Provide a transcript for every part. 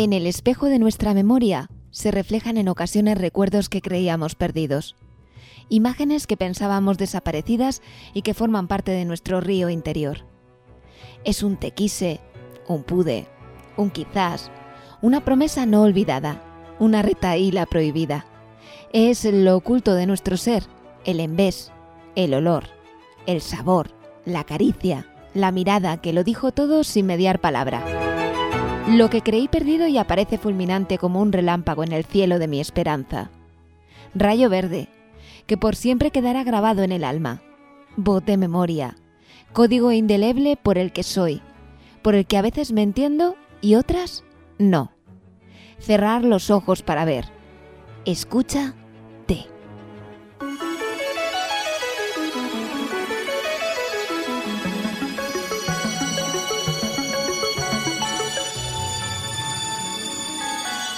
En el espejo de nuestra memoria se reflejan en ocasiones recuerdos que creíamos perdidos, imágenes que pensábamos desaparecidas y que forman parte de nuestro río interior. Es un tequise, un pude, un quizás, una promesa no olvidada, una retaíla prohibida. Es lo oculto de nuestro ser, el embés, el olor, el sabor, la caricia, la mirada que lo dijo todo sin mediar palabra. Lo que creí perdido y aparece fulminante como un relámpago en el cielo de mi esperanza. Rayo verde, que por siempre quedará grabado en el alma. Voz de memoria, código indeleble por el que soy, por el que a veces me entiendo y otras no. Cerrar los ojos para ver. Escucha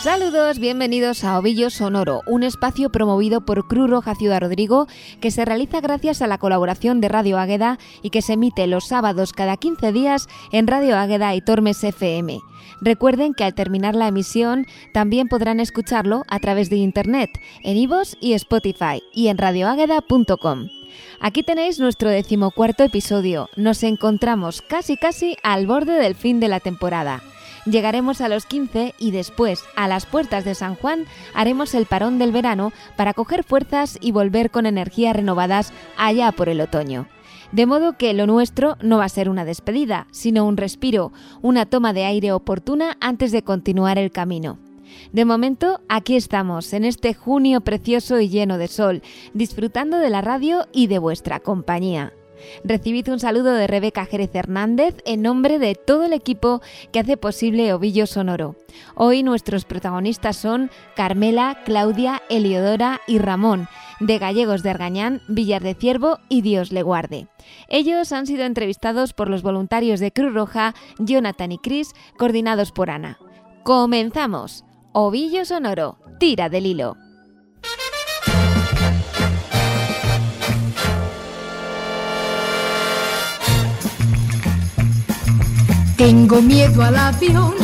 Saludos, bienvenidos a Ovillo Sonoro, un espacio promovido por Cruz Roja Ciudad Rodrigo que se realiza gracias a la colaboración de Radio Águeda y que se emite los sábados cada 15 días en Radio Águeda y Tormes FM. Recuerden que al terminar la emisión también podrán escucharlo a través de internet, en iVoox y Spotify y en radioágueda.com. Aquí tenéis nuestro decimocuarto episodio. Nos encontramos casi casi al borde del fin de la temporada. Llegaremos a los 15 y después, a las puertas de San Juan, haremos el parón del verano para coger fuerzas y volver con energías renovadas allá por el otoño. De modo que lo nuestro no va a ser una despedida, sino un respiro, una toma de aire oportuna antes de continuar el camino. De momento, aquí estamos, en este junio precioso y lleno de sol, disfrutando de la radio y de vuestra compañía. Recibid un saludo de Rebeca Jerez Hernández en nombre de todo el equipo que hace posible Ovillo Sonoro. Hoy nuestros protagonistas son Carmela, Claudia, Eliodora y Ramón, de Gallegos de Argañán, Villar de Ciervo y Dios le guarde. Ellos han sido entrevistados por los voluntarios de Cruz Roja, Jonathan y Chris, coordinados por Ana. ¡Comenzamos! Ovillo Sonoro, tira del hilo. Tengo miedo al avión,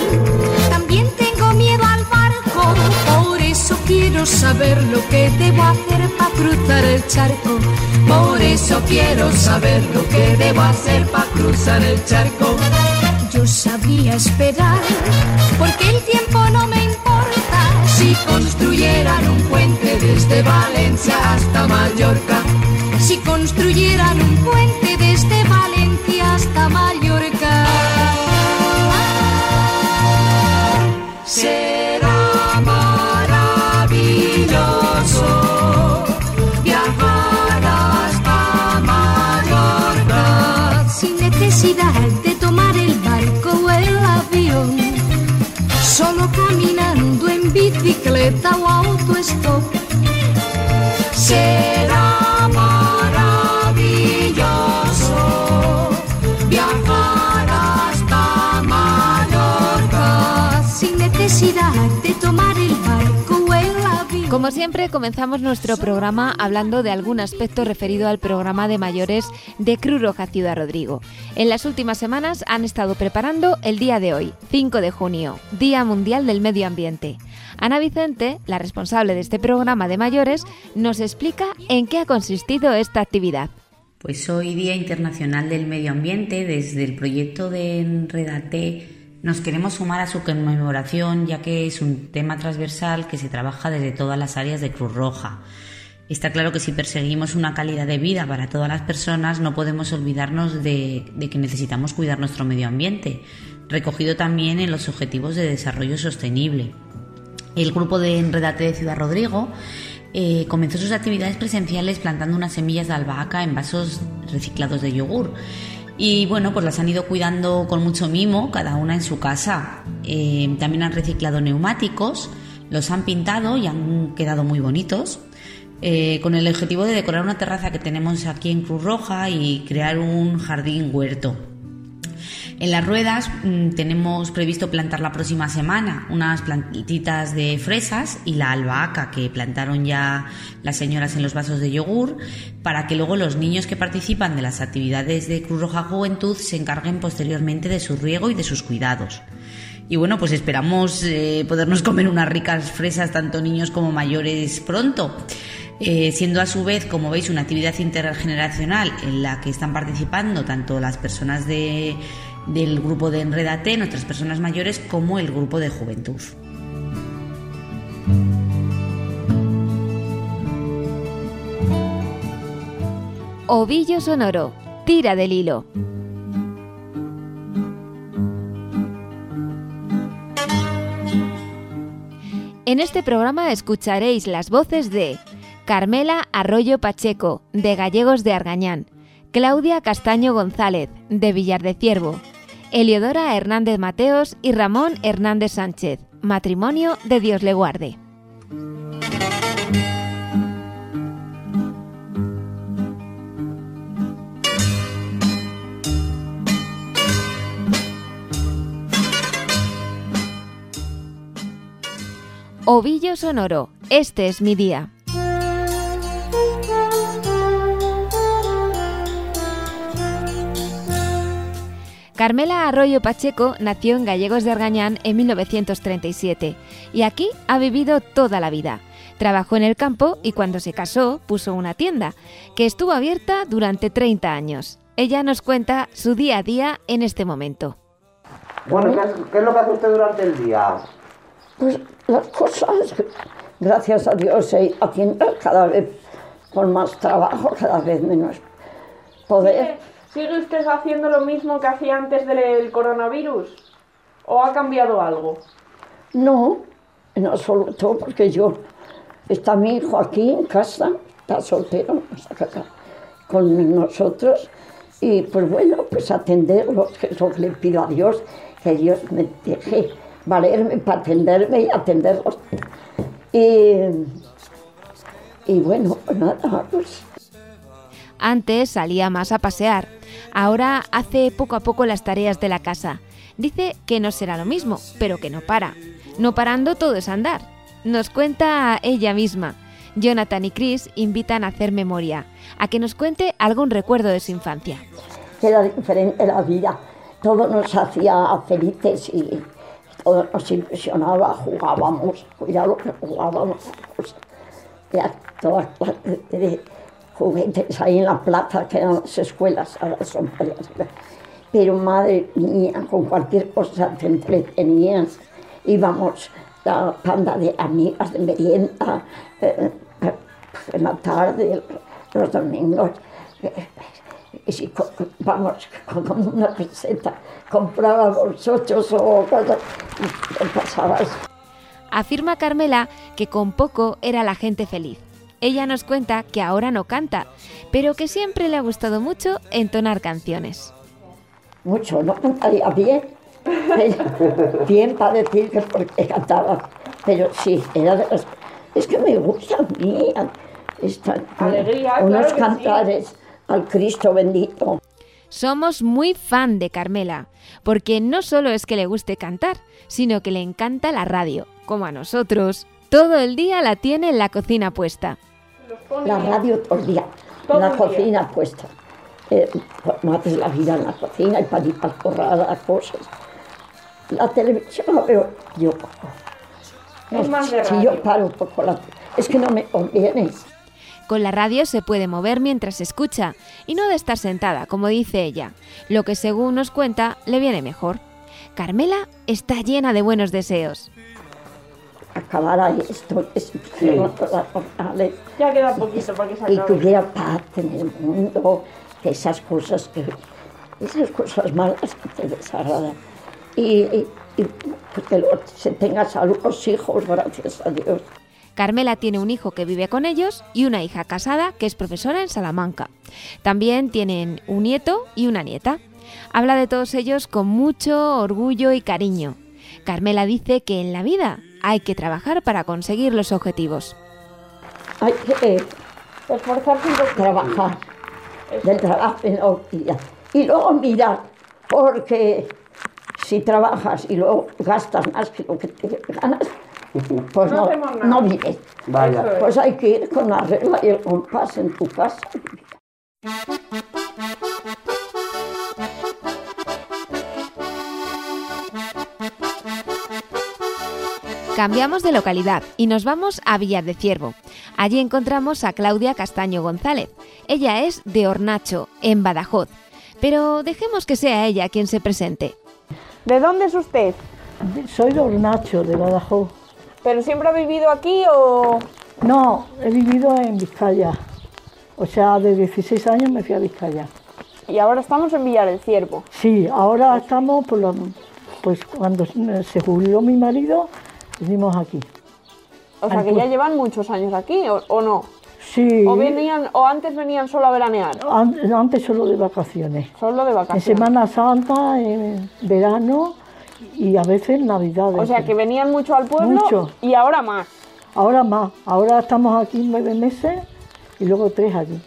también tengo miedo al barco, por eso quiero saber lo que debo hacer para cruzar el charco. Por eso quiero saber lo que debo hacer para cruzar el charco. Yo sabía esperar, porque el tiempo no me importa. Si construyeran un puente desde Valencia hasta Mallorca, si construyeran un puente desde Valencia hasta Mallorca. Bicicleta o autostop. Será maravilloso viajar hasta Mallorca sin necesidad de tomar el barco o el avión. Como siempre, comenzamos nuestro programa hablando de algún aspecto referido al programa de mayores de Cruz Roja Ciudad Rodrigo. En las últimas semanas han estado preparando el día de hoy, 5 de junio, Día Mundial del Medio Ambiente. Ana Vicente, la responsable de este programa de mayores, nos explica en qué ha consistido esta actividad. Pues hoy Día Internacional del Medio Ambiente, desde el proyecto de Enredate nos queremos sumar a su conmemoración ya que es un tema transversal que se trabaja desde todas las áreas de Cruz Roja. Está claro que si perseguimos una calidad de vida para todas las personas no podemos olvidarnos de, de que necesitamos cuidar nuestro medio ambiente, recogido también en los Objetivos de Desarrollo Sostenible. El grupo de Enredate de Ciudad Rodrigo eh, comenzó sus actividades presenciales plantando unas semillas de albahaca en vasos reciclados de yogur. Y bueno, pues las han ido cuidando con mucho mimo, cada una en su casa. Eh, también han reciclado neumáticos, los han pintado y han quedado muy bonitos. eh, con el objetivo de decorar una terraza que tenemos aquí en Cruz Roja y crear un jardín huerto. En las ruedas mm, tenemos previsto plantar la próxima semana unas plantitas de fresas y la albahaca que plantaron ya las señoras en los vasos de yogur para que luego los niños que participan de las actividades de Cruz Roja Juventud se encarguen posteriormente de su riego y de sus cuidados. Y bueno, pues esperamos eh, podernos comer unas ricas fresas, tanto niños como mayores, pronto. Eh, siendo a su vez, como veis, una actividad intergeneracional en la que están participando tanto las personas de, del grupo de Enredate, nuestras personas mayores, como el grupo de juventud. Ovillo sonoro, tira del hilo. En este programa escucharéis las voces de Carmela Arroyo Pacheco, de Gallegos de Argañán, Claudia Castaño González, de Villar de Ciervo, Eliodora Hernández Mateos y Ramón Hernández Sánchez, matrimonio de Dios le guarde. Ovillo Sonoro, este es mi día. Carmela Arroyo Pacheco nació en Gallegos de Argañán en 1937 y aquí ha vivido toda la vida. Trabajó en el campo y cuando se casó puso una tienda, que estuvo abierta durante 30 años. Ella nos cuenta su día a día en este momento. Bueno, ¿qué es, qué es lo que hace usted durante el día? Pues las cosas, gracias a Dios, se haciendo cada vez con más trabajo, cada vez menos poder. ¿Sigue usted haciendo lo mismo que hacía antes del coronavirus? ¿O ha cambiado algo? No, en absoluto, porque yo, está mi hijo aquí en casa, está soltero, está con nosotros, y pues bueno, pues atenderlo, que es lo que le pido a Dios, que Dios me deje valerme para atenderme y atenderlos. Y, y bueno, pues nada, pues Antes salía más a pasear, ahora hace poco a poco las tareas de la casa. Dice que no será lo mismo, pero que no para. No parando todo es andar. Nos cuenta ella misma. Jonathan y Chris invitan a hacer memoria, a que nos cuente algún recuerdo de su infancia. era diferente la vida. Todo nos hacía felices y todo nos impresionaba, jugábamos, cuidado que jugábamos, todas juguetes ahí en la plaza, que eran las escuelas, ahora son varias. Pero madre mía, con cualquier cosa te entretenías. Íbamos la panda de amigas de merienda, eh, eh, en la tarde, los domingos. eh, y si vamos con una receta, comprábamos ocho o cosas y pasabas. Afirma Carmela que con poco era la gente feliz. Ella nos cuenta que ahora no canta, pero que siempre le ha gustado mucho entonar canciones. Mucho, no cantaría bien. bien para decir que porque cantaba. Pero sí, era de las... Es que me gusta a mí. esta- Alegría, unos claro que sí. cantares al Cristo bendito. Somos muy fan de Carmela, porque no solo es que le guste cantar, sino que le encanta la radio, como a nosotros. Todo el día la tiene en la cocina puesta. La radio todo el día, Todo en la el día. cocina puesta. Eh, no haces la vida en la cocina y para ir para porrada, cosas. La televisión la veo yo poco. Es más de si yo paro un poco la es que no me conviene. Con la radio se puede mover mientras escucha y no de estar sentada, como dice ella, lo que según nos cuenta le viene mejor. Carmela está llena de buenos deseos. Acabara esto, es, las jornales, Ya queda poquito para que se y acabe. que hubiera paz en el mundo, que esas cosas que esas cosas malas que te desagradan. Y, y, y que lo- se tenga salud los hijos, gracias a Dios. Carmela tiene un hijo que vive con ellos y una hija casada que es profesora en Salamanca. También tienen un nieto y una nieta. Habla de todos ellos con mucho orgullo y cariño. Carmela dice que en la vida hay que trabajar para conseguir los objetivos. Hay que Esforzarse un poco. trabajar, del trabajo en la horquilla. Y luego mirar, porque si trabajas y luego gastas más que lo que te ganas, pues No no, no vives. Vaya. Pues hay que ir con la regla y el compás en tu casa. Cambiamos de localidad y nos vamos a Villar de Ciervo. Allí encontramos a Claudia Castaño González. Ella es de Hornacho, en Badajoz. Pero dejemos que sea ella quien se presente. ¿De dónde es usted? Soy de Hornacho, de Badajoz. ¿Pero siempre ha vivido aquí o...? No, he vivido en Vizcaya. O sea, de 16 años me fui a Vizcaya. Y ahora estamos en Villar del Ciervo. Sí, ahora estamos, por pues cuando se jubiló mi marido, vinimos aquí. O sea que ya llevan muchos años aquí, ¿o, o no? Sí, ¿O, venían, ¿O antes venían solo a veranear? an- antes solo de vacaciones. Solo de En vacaciones. Semana Santa, en verano y a veces en Navidades. O sea que venían mucho al pueblo Mucho. y ahora más. Ahora más, ahora estamos aquí nueve meses y luego tres allí.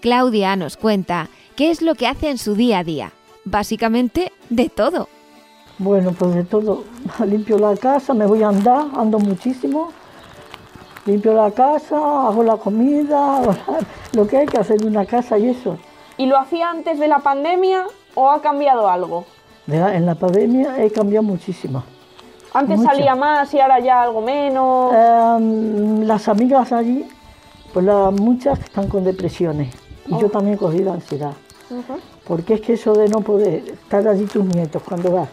Claudia nos cuenta qué es lo que hace en su día a día. Básicamente de todo. Bueno, pues de todo. Limpio la casa, me voy a andar, ando muchísimo. Limpio la casa, hago la comida, la- lo que hay que hacer en una casa y eso. ¿Y lo hacía antes de la pandemia o ha cambiado algo? La- En la pandemia he cambiado muchísimo. Antes Mucho. salía más y ahora ya algo menos. Em, las amigas allí, pues las, muchas están con depresiones. Y yo también he cogido ansiedad. Porque es que eso de no poder estar allí tus nietos cuando vas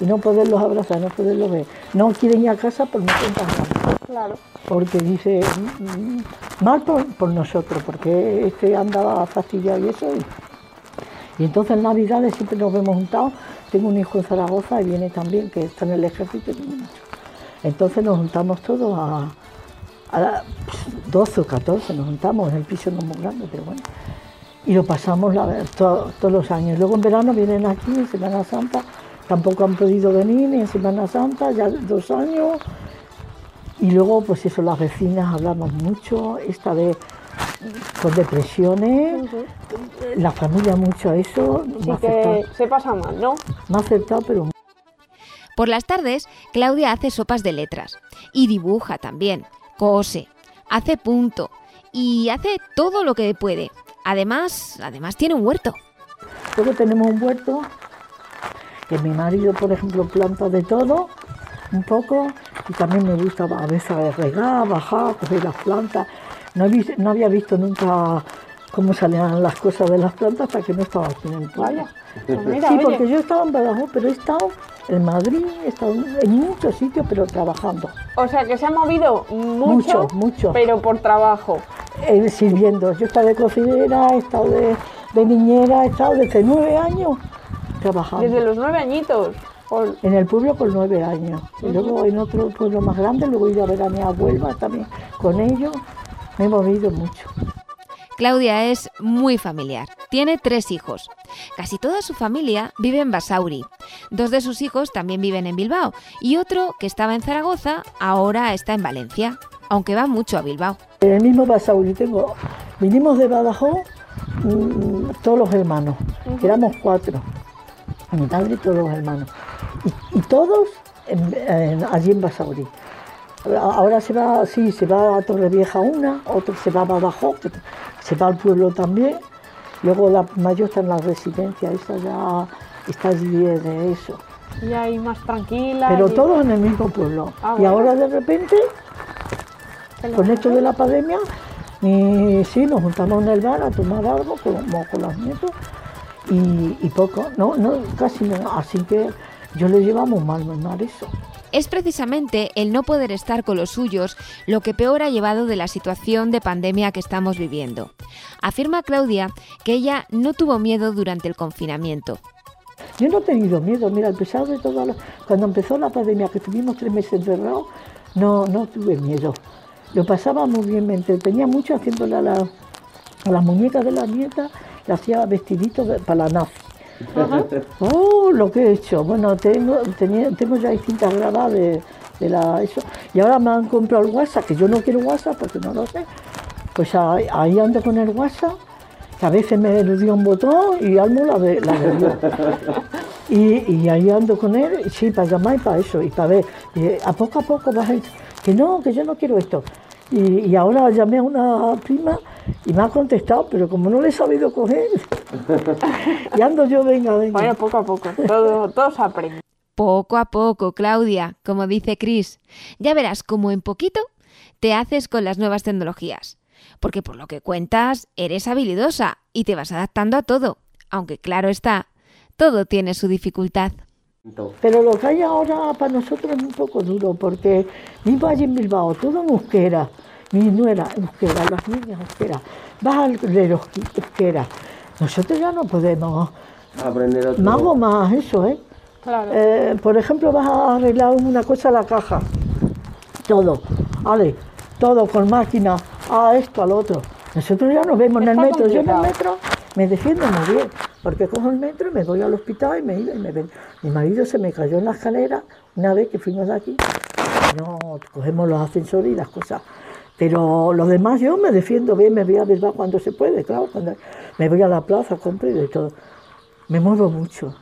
y no poderlos abrazar, no poderlos ver, no quieren ir a casa por no nada. Claro. porque dice mm, mm, mal por, por nosotros, porque este andaba fastidiado y eso. Y, y entonces en Navidades siempre nos vemos juntados. Tengo un hijo en Zaragoza y viene también, que está en el ejército. Entonces nos juntamos todos a, a las 12 o 14, nos juntamos, el piso no es muy grande, pero bueno. Y lo pasamos la- to- todos los años. Luego en verano vienen aquí, en Semana Santa, tampoco han podido venir ni en Semana Santa, ya dos años. Y luego, pues eso, las vecinas hablamos mucho, esta vez con depresiones, la familia mucho a eso, Sí me ha que se pasa mal, ¿no? me ha acertado, pero Por las tardes, Claudia hace sopas de letras y dibuja también, cose, hace punto y hace todo lo que puede. Además, además tiene un huerto. Luego tenemos un huerto, que mi marido, por ejemplo, planta de todo, un poco, y también me gusta a veces regar, bajar, coger las plantas. No, he no había visto nunca cómo salían las cosas de las plantas hasta que no estaba aquí en mira, sí, oye, porque yo estaba en Badajoz, pero he estado en Madrid, he estado en muchos sitios, pero trabajando, O sea que se ha movido mucho, Mucho, mucho. pero por trabajo. eh, sirviendo. Yo he estado de cocinera, he estado de, de niñera, he estado desde nueve años trabajando. Desde los nueve añitos. En el pueblo con nueve años. Y luego en otro pueblo más grande, luego he ido a ver a mi abuela también con ellos. Me he movido mucho. Claudia es muy familiar. Tiene tres hijos. Casi toda su familia vive en Basauri. Dos de sus hijos también viven en Bilbao y otro, que estaba en Zaragoza, ahora está en Valencia, aunque va mucho a Bilbao. En el mismo Basauri tengo, vinimos de Badajoz mm, todos los hermanos, éramos cuatro, mi padre y todos los hermanos, y, y todos en- en- allí en Basauri. Ahora se va, sí, se va a Torrevieja una, otro se va a Badajoz, se va al pueblo también, luego la mayor está en la residencia, esa ya está allí de eso. Y ahí más tranquila. Pero y- todos en el mismo pueblo. Ah, y ahora de repente, con esto de la pandemia, y sí, nos juntamos en el bar a tomar algo como con los nietos y, y poco, no, no, casi no. Así que yo le llevamos mal, mal eso. Es precisamente el no poder estar con los suyos lo que peor ha llevado de la situación de pandemia que estamos viviendo. Afirma Claudia que ella no tuvo miedo durante el confinamiento. Yo no he tenido miedo, mira, a pesar de todo, lo- cuando empezó la pandemia, que estuvimos tres meses encerrados, no, no tuve miedo. Lo pasaba muy bien, me entretenía mucho haciéndole a, la- a las muñecas de las nietas, le hacía vestiditos de- para la nazi. Oh, lo que he hecho. Bueno, tengo, tenía- tengo ya distintas grabadas de, de la, eso. Y ahora me han comprado el WhatsApp, que yo no quiero WhatsApp porque no lo sé. Pues ahí, ahí ando con el WhatsApp, que a veces me dio un botón y Almo la, bebió. Y, y ahí ando con él, sí, para llamar y para eso, y para ver. Y, a poco a poco vas a ir, que no, que yo no quiero esto. Y, y ahora llamé a una prima y me ha contestado, pero como no le he sabido coger, y ando yo, venga, venga. Bueno, poco a poco. Todo, todo se aprende. Poco a poco, Claudia, como dice Chris. Ya verás cómo en poquito te haces con las nuevas tecnologías. Porque por lo que cuentas, eres habilidosa y te vas adaptando a todo. Aunque claro está, todo tiene su dificultad. Pero lo que hay ahora para nosotros es un poco duro, porque vivo allí en Bilbao, todo en euskera, mi nuera euskera, las niñas euskera, vas al de los euskera. Nosotros ya no podemos, Aprender otro. más o más eso, ¿eh? Claro. Eh, por ejemplo, vas a arreglar una cosa a la caja, todo, vale, todo con máquina, a esto, al otro. Nosotros ya nos vemos en el Está metro, yo en el metro me defiendo muy bien, porque cojo el metro y me voy al hospital y me iba y me ven. Mi marido se me cayó en la escalera una vez que fuimos de aquí, no cogemos los ascensores y las cosas. Pero los demás yo me defiendo bien, me voy a Bilbao cuando se puede, claro, cuando me voy a la plaza, compro y de todo. Me muevo mucho.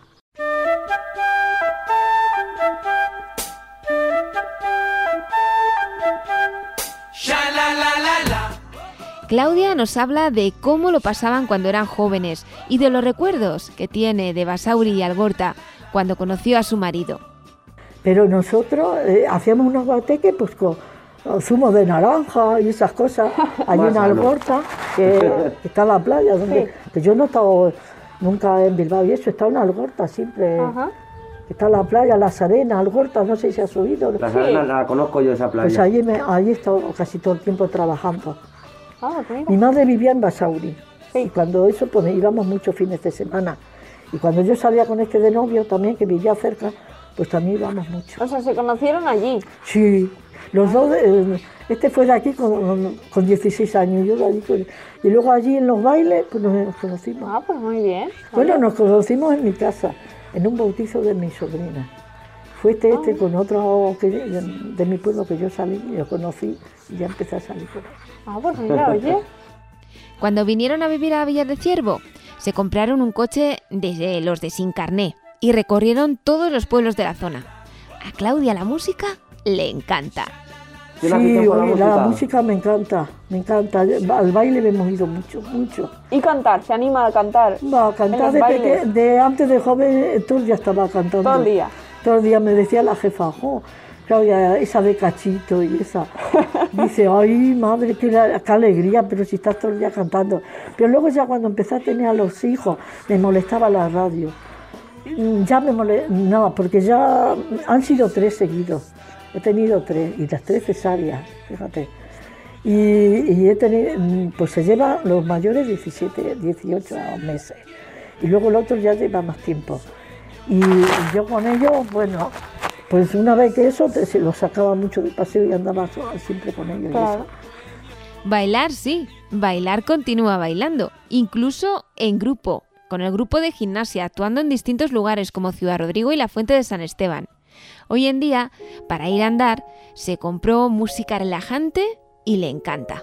Claudia nos habla de cómo lo pasaban cuando eran jóvenes y de los recuerdos que tiene de Basauri y Algorta cuando conoció a su marido. Pero nosotros eh, hacíamos unos guateques pues con zumo de naranja y esas cosas. Una sano. algorta que, está en la playa, donde que yo no he estado nunca en Bilbao y eso, está una algorta siempre. Ajá. que Está en la playa, las arenas, algorta, no sé si has oído. La Serena la conozco yo esa playa. Pues allí, me, allí he estado casi todo el tiempo trabajando. Ah. Mi madre vivía en Basauri. Y cuando eso, pues íbamos muchos fines de semana. Y cuando yo salía con este de novio también, que vivía cerca, pues también íbamos mucho. O sea, se conocieron allí. Sí, los dos, eh, este fue de aquí con, con 16 años, yo de allí con- Y luego allí en los bailes, pues nos conocimos. Ah, pues muy bien. Bueno, nos conocimos en mi casa, en un bautizo de mi sobrina. Fue este, este con otro que, de mi pueblo que yo salí, y lo conocí y ya empecé a salir con él. Ah, pues mira, oye. Cuando vinieron a vivir a Villar de Ciervo, se compraron un coche de los de Sin Carné y recorrieron todos los pueblos de la zona. A Claudia la música le encanta. ¿Tiene Sí, la oye, la, música? música me encanta, me encanta. Al baile hemos ido mucho, mucho. Y cantar, se anima a cantar. Va a cantar de, bailes. peque- de antes de joven, eh, todo el día estaba cantando. Todo el día. Todo el día me decía la jefa, jo, Claudia, esa de cachito y esa. Dice, ay, madre, qué, la- qué alegría, pero si estás todo el día cantando. Pero luego ya cuando empecé a tener a los hijos, me molestaba la radio. Mm, Ya me molestaba, no, porque ya han sido tres seguidos. He tenido tres, y las tres cesáreas, fíjate. Y, he tenido, mm, pues se lleva los mayores 17, 18 meses. Y luego el otro ya lleva más tiempo. Y yo con ellos, bueno, pues una vez que eso, se los sacaba mucho de paseo y andaba siempre con ellos. Claro. Bailar sí, bailar continúa bailando, incluso en grupo, con el grupo de gimnasia, actuando en distintos lugares como Ciudad Rodrigo y la Fuente de San Esteban. Hoy en día, para ir a andar, se compró música relajante y le encanta.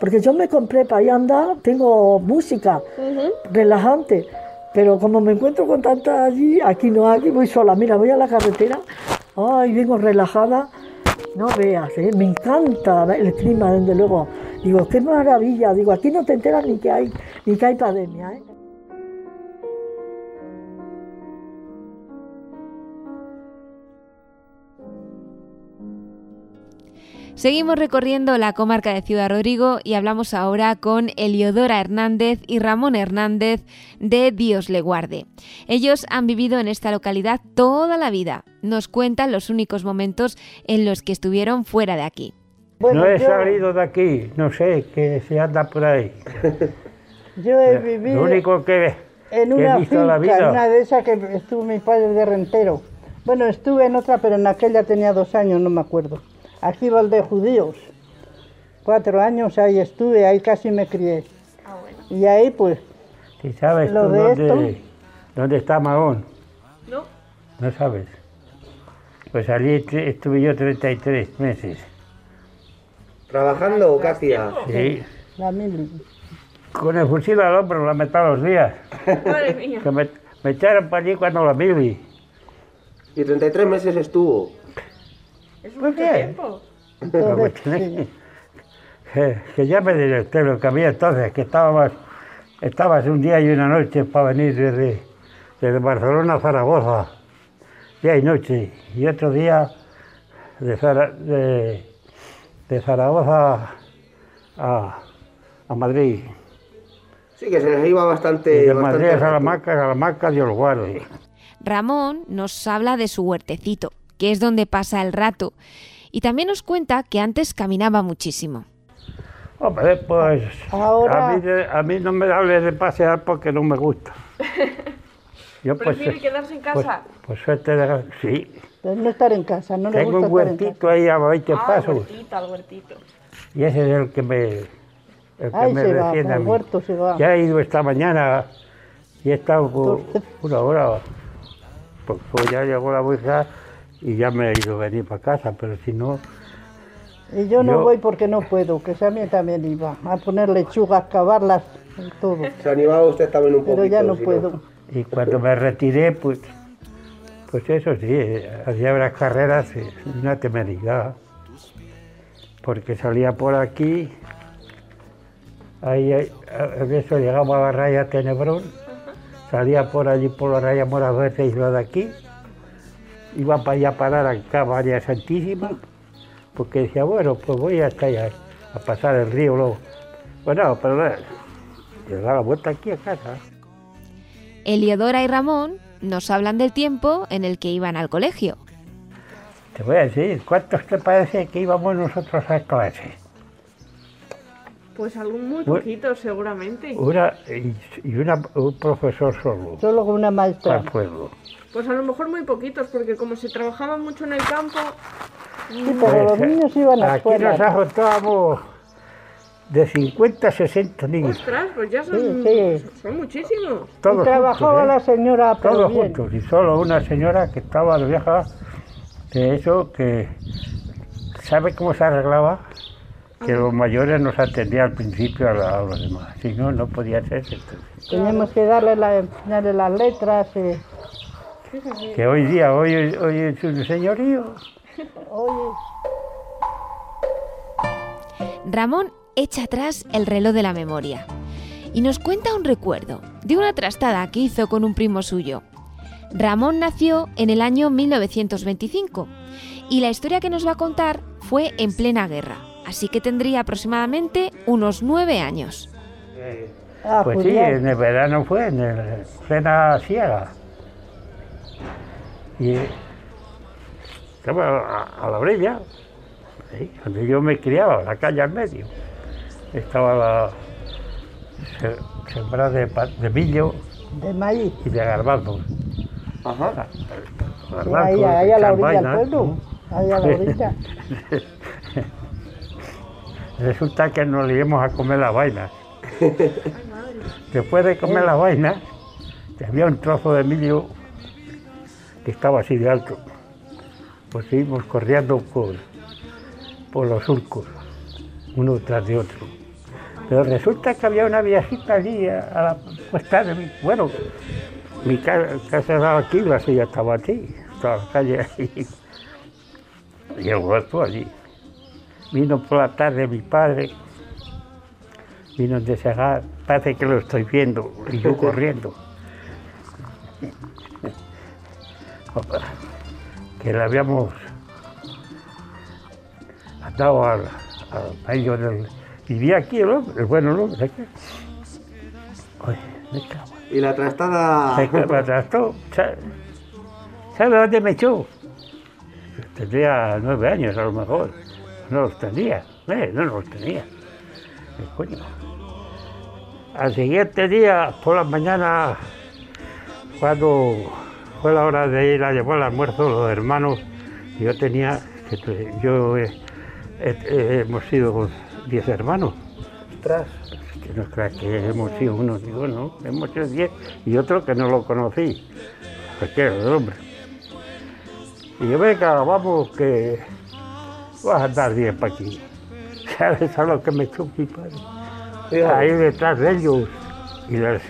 Porque yo me compré para ir a andar, tengo música relajante, pero como me encuentro con tanta allí, aquí no, aquí voy sola. Mira, voy a la carretera, ay, vengo relajada, no veas, ¿eh? me encanta el clima, desde luego. Digo, qué maravilla, digo, aquí no te enteras ni que hay, ni que hay pandemia. ¿eh? Seguimos recorriendo la comarca de Ciudad Rodrigo y hablamos ahora con Eliodora Hernández y Ramón Hernández de Dios le guarde. Ellos han vivido en esta localidad toda la vida. Nos cuentan los únicos momentos en los que estuvieron fuera de aquí. no he yo- salido de aquí, no sé, que se anda por ahí. Yo he vivido Lo único que, en que una he visto en la finca, vida. una de esas que estuvo mi padre de rentero. Bueno, estuve en otra, pero en aquella tenía dos años, no me acuerdo. Aquí de judíos. Cuatro años ahí estuve, ahí casi me crié. Y ahí pues, ¿Y sabes Lo tú de dónde, esto- dónde está Mahón? No. ¿No sabes? Pues allí estuve yo 33 meses. ¿Trabajando hacía? Sí. la mili. Con el fusil al hombro la metí los días. Madre mía. Que me, me echaron para allí cuando la mili. Y 33 meses estuvo. ¿Por qué? Entonces, tiene- sí. Que, que ya me diré usted lo que había entonces, que estábamos, estabas un día y una noche para venir desde, desde Barcelona a Zaragoza. día y noche. Y otro día de, Zara- de, de Zaragoza a, a Madrid. Sí, que se les iba Y bastante. de bastante Madrid a. Salamanca, Salamanca, Dios guarde. Ramón nos habla de su huertecito, que es donde pasa el rato, y también nos cuenta que antes caminaba muchísimo. Hombre, pues Ahora- a, mí, a mí no me hables de pasear porque no me gusta. Yo ¿Prefiere eh, quedarse en pues, casa? pues suerte de... Sí, Pero no estar en casa, no le tengo gusta un estar en casa. huertito ahí a 20 ah, pasos el huertito, el huertito. y ese es el que me, el que Ahí me se va, defiende a mí. huerto se va. Ya he ido esta mañana y he estado por una hora, pues, pues ya llegó la hija y ya me he ido a venir para casa, pero si no, Y yo no Yo- voy porque no puedo, que a mí también iba a poner lechugas, cavarlas, y todo. Se animaba usted también un poquito. Pero ya no si puedo. y cuando me retiré, pues, pues eso sí, eh, hacía unas carreras, una temeridad, porque salía por aquí, ahí, ahí, a eso llegaba a la raya Tenebrón, salía por allí por la raya Moraverde y lo de aquí, iba para allá a parar acá María Santísima, porque decía, bueno, pues voy hasta allá a pasar el río luego. Bueno, pero yo da la vuelta aquí a casa. Eliodora y Ramón nos hablan del tiempo en el que iban al colegio. Te voy a decir, ¿cuántos te parece que íbamos nosotros a clase? Pues algún muy poquito, seguramente. Una y, y una- un profesor solo Solo con una maestra. al pueblo. Pues a lo mejor muy poquitos, porque como se trabajaba mucho en el campo, Sí, pero los niños iban a Aquí nos escuela. juntábamos de 50 a 60 niños, ostras, pues ya son, Sí, sí. son muchísimos. Y todos trabajaba juntos, la ¿eh? señora, pero todos bien. juntos, y solo una señora que estaba de vieja, de eso que, ¿sabe cómo se arreglaba? Que los mayores nos atendían al principio a, la- a los demás, si no, no podía ser. entonces. Teníamos que darle la, enseñarle las letras. eh. Que hoy día, hoy, hoy es un señorío. Ramón echa atrás el reloj de la memoria y nos cuenta un recuerdo de una trastada que hizo con un primo suyo. Ramón nació en el año 1925 y la historia que nos va a contar fue en plena guerra, así que tendría aproximadamente unos nueve años. ah, Pues sí, Julián. en el verano fue, en el, plena ciega. Y estaba a, a la orilla, donde yo me criaba, la calle al medio. Estaba la se- sembrada de, de millo de maíz. y de garbanzos. Ajá. Garbanzos, ahí, ahí a la orilla del pueblo. Ahí a la orilla. Resulta que nos le íbamos a comer las vainas. Después de comer las vainas, había un trozo de millo que estaba así de alto. Pues seguimos corriendo por, por los surcos, uno tras de otro. Pero resulta que había una viejita allí a, a la puesta de mi. Bueno, mi ca- casa estaba aquí, la suya estaba aquí, estaba la calle ahí. Y el allí. Vino por la tarde mi padre, vino de Segar, parece que lo estoy viendo, y yo corriendo. Que le habíamos andado al, al medio del... Vivía aquí el hombre, el bueno. Oye, me cago. Y la trastada. Se me atrastó. ¿Sabe sabe dónde me echó? Tendría nueve años a lo mejor. No los tenía. Eh, no los tenía. Eh, coño. Al siguiente día, por la mañana, cuando fue la hora de ir a llevar el almuerzo, los hermanos, yo tenía, yo eh, eh, eh, hemos sido diez hermanos. Ostras. Que no creas que hemos sido uno, digo, no, hemos sido diez y otro que no lo conocí, cualquiera el hombre. Y yo, venga, vamos, que vas a andar bien para aquí. ¿Sabes a lo que me echó mi padre? Ahí detrás de ellos y las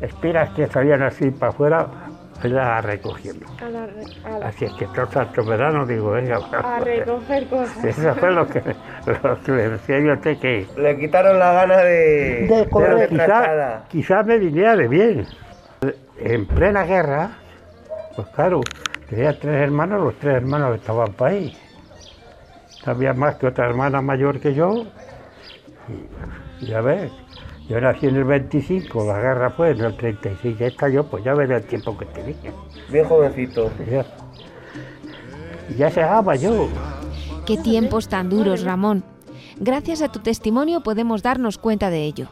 espiras que salían así para afuera, recogiendo. A, la a la- Así es que todo santo verano digo, venga, a recoger cosas. eso fue lo que, lo que le decía yo a usted que Le quitaron la gana de. De correr. de quizá, trastada. quizá me viniera de bien. En plena guerra, Pues claro, tenía tres hermanos, los tres hermanos estaban para ahí. No había más que otra hermana mayor que yo. Y, ya ves, yo nací en el 25, la guerra fue en el 36, ya está yo, pues ya ves el tiempo que tenía. Bien jovencito. Ya, ya se ama yo. Qué tiempos tan duros, Ramón. Gracias a tu testimonio podemos darnos cuenta de ello.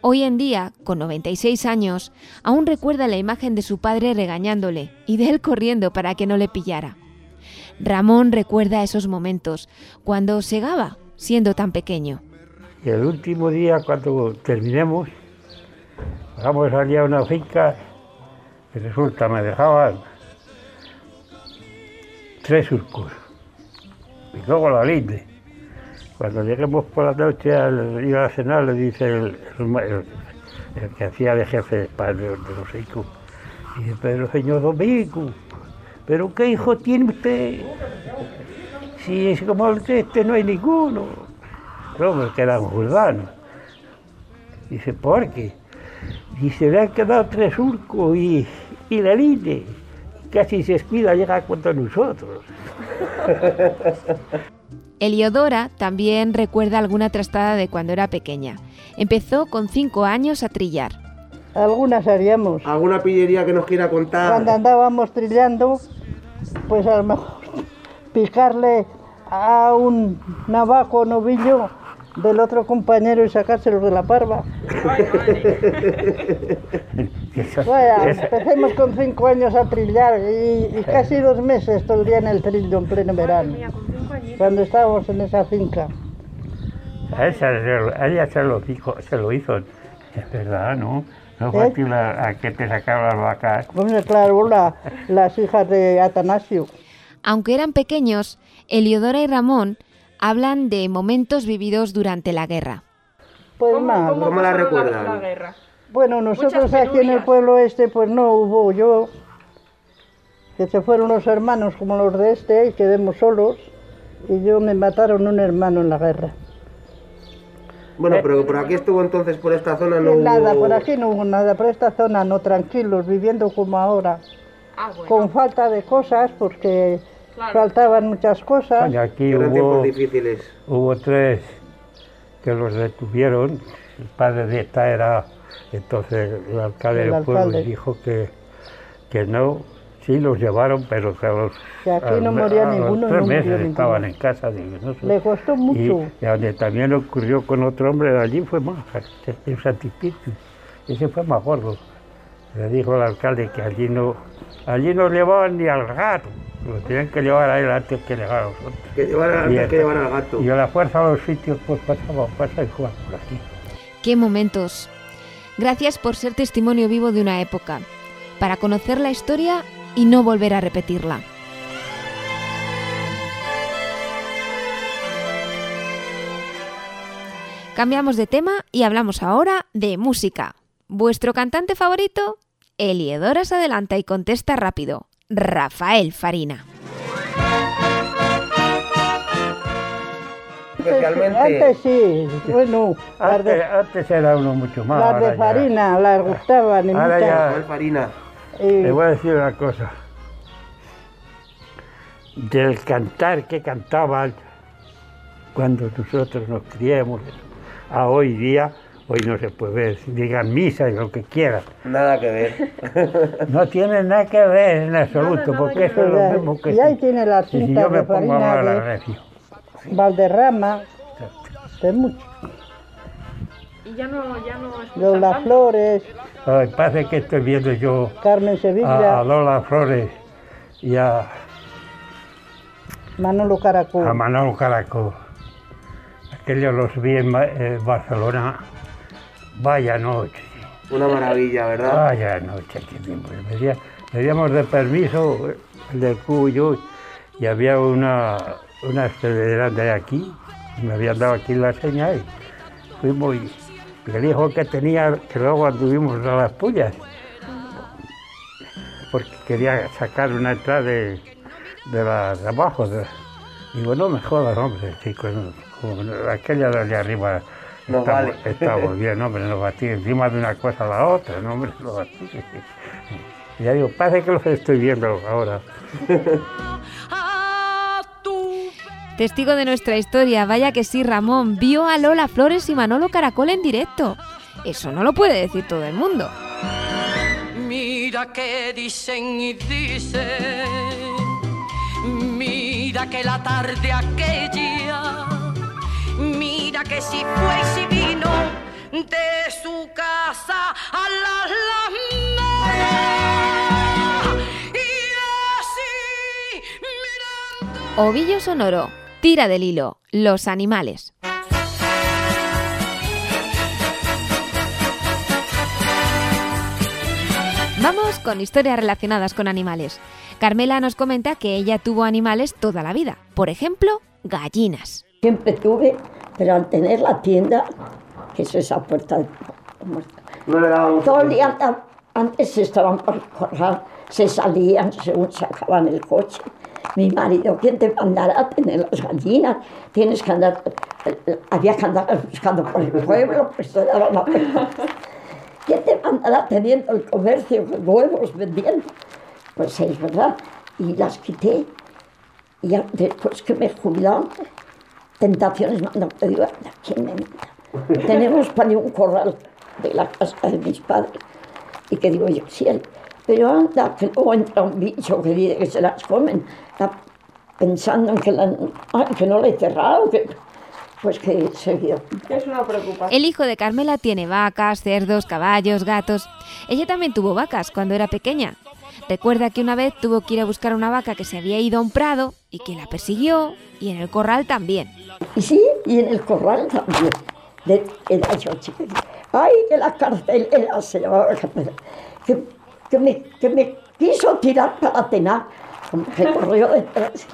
Hoy en día, con 96 años, aún recuerda la imagen de su padre regañándole y de él corriendo para que no le pillara. Ramón recuerda esos momentos, cuando segaba, siendo tan pequeño. El último día, cuando terminemos, vamos a salir a una finca y resulta me dejaban tres surcos y luego la linde. Cuando lleguemos por la noche al ir a cenar, le dice el, que hacía de jefe de padre de los hijos, dice, pero señor Domingo, ¿pero qué hijo tiene usted? Si es como el este no hay ninguno. Me quedan urbanos. Dice, ¿por qué? Dice, le han quedado tres surcos y, y la linde. Casi se escuida, llega contra nosotros. Eliodora también recuerda alguna trastada de cuando era pequeña. Empezó con 5 años a trillar. Algunas haríamos. ¿Alguna pillería que nos quiera contar? Cuando andábamos trillando, pues a lo mejor picarle a un navajo o novillo del otro compañero y sacárselo de la parva. Esa- empecemos con cinco años a trillar y, y casi dos meses todo el día en el trillo en pleno verano, cuando estábamos en esa finca. a esa a ella se lo, dijo, se lo hizo. Es verdad, ¿no? No fue ¿Eh? a la- a que te sacaban las vacas. Hombre, claro, la- las hijas de Atanasio. Aunque eran pequeños, Eliodora y Ramón hablan de momentos vividos durante la guerra. Pues ¿Cómo, mal. cómo ¿Cómo la recuerdan? La, guerra? Bueno, nosotros aquí en el pueblo este pues no hubo yo, que se fueron los hermanos como los de este y quedemos solos y yo me mataron un hermano en la guerra. Bueno, pero por aquí estuvo entonces, por esta zona no nada, hubo- por aquí no hubo nada, por esta zona no, tranquilos, viviendo como ahora, Ah, bueno. con falta de cosas porque Claro. faltaban muchas cosas. Coño, aquí Eran hubo, tiempos difíciles. hubo tres que los detuvieron. El padre de esta era entonces el alcalde El del pueblo alcalde. y dijo que, que no, sí los llevaron, pero que a los, Que aquí a- no moría a los ninguno y tres no murió meses ninguno. estaban en casa. digo, no sé. Le costó Y, mucho. y donde también ocurrió con otro hombre de allí fue más, en Santispíritu. Ese fue más gordo. Le dijo el alcalde que allí no, allí no llevaban ni al gato. Lo tenían que llevar a él antes que llegar a los otros. Que llevar, antes Y- que llevar al gato. Y a la fuerza a los sitios, pues pasaba, pasa y juega por aquí. ¡Qué momentos! Gracias por ser testimonio vivo de una época, para conocer la historia y no volver a repetirla. Cambiamos de tema y hablamos ahora de música. ¿Vuestro cantante favorito? Eliodora se adelanta y contesta rápido. Rafael Farina. Especialmente. Antes sí, bueno, Antes, de, antes era uno mucho más. las de ya- farina, las gustaban Ahora muchas. ya- Rafael Farina. Y- Le voy a decir una cosa. Del cantar que cantaban cuando nosotros nos criamos a hoy día, hoy no se puede ver, digan misa y lo que quieran. Nada que ver. No tiene nada que ver en absoluto, nada porque que eso es lo mismo que Y ahí si- tiene las si cintas yo me de pongo a hablar de-. Valderrama, de mucho. Y ya no, ya no Lola tanto. Flores, Ay, parece que estoy viendo yo Carmen a, Sevilla, a Lola Flores y a, Manolo Caracol. a Manolo Caracol. Aquellos los vi en, en Barcelona. Vaya noche. Una maravilla, ¿verdad? Vaya noche, pedía- Pedíamos de permiso el del cuyo y había una, una de aquí, me habían dado aquí la señal y fuimos y, el hijo que tenía, que luego anduvimos a las pullas, porque quería sacar una entrada de, de, la, de abajo. de- digo, no me jodas, hombre, chico, no, como no, aquella de allá arriba No está, vale. está muy bien, hombre, no batí encima de una cosa a la otra, no, hombre, no batí. Y ya digo, parece que los estoy viendo ahora. Testigo de nuestra historia, vaya que sí, Ramón, vio a Lola Flores y Manolo Caracol en directo. Eso no lo puede decir todo el mundo. Mira que dicen y dicen, mira que la tarde aquella, mira que si fue y si vino de su casa a la alameda. Y así, mirando. Ovillo sonoro, tira del hilo, los animales. Vamos con historias relacionadas con animales. Carmela nos comenta que ella tuvo animales toda la vida. Por ejemplo, gallinas. Siempre tuve, pero al tener la tienda, que es esa puerta de No le todo el día antes estaban por corral, se salían según sacaban el coche. Mi marido, ¿quién te mandará a tener las gallinas? Tienes que andar, había que andar buscando por el pueblo, pues te daban la vuelta. ¿Quién te mandará teniendo el comercio de huevos vendiendo? Pues es verdad. Y las quité. Y después que me jubilaron, tentaciones mandan te digo, anda, ¿quién me manda? Tenemos para un corral de la casa de mis padres. Y que digo yo, sí, él. Pero anda, que luego entra un bicho que dice que se las comen. Está pensando en que, la- ay, que no le he cerrado, que, pues que se vio. Es una preocupación. El hijo de Carmela tiene vacas, cerdos, caballos, gatos. Ella también tuvo vacas cuando era pequeña. Recuerda que una vez tuvo que ir a buscar una vaca que se había ido a un prado y que la persiguió y en el corral también. Y sí, y en el corral también. De, era yo chica. Ay, que la carcelera se llamaba. Que, que, me, que me quiso tirar para cenar. Que corrió detrás.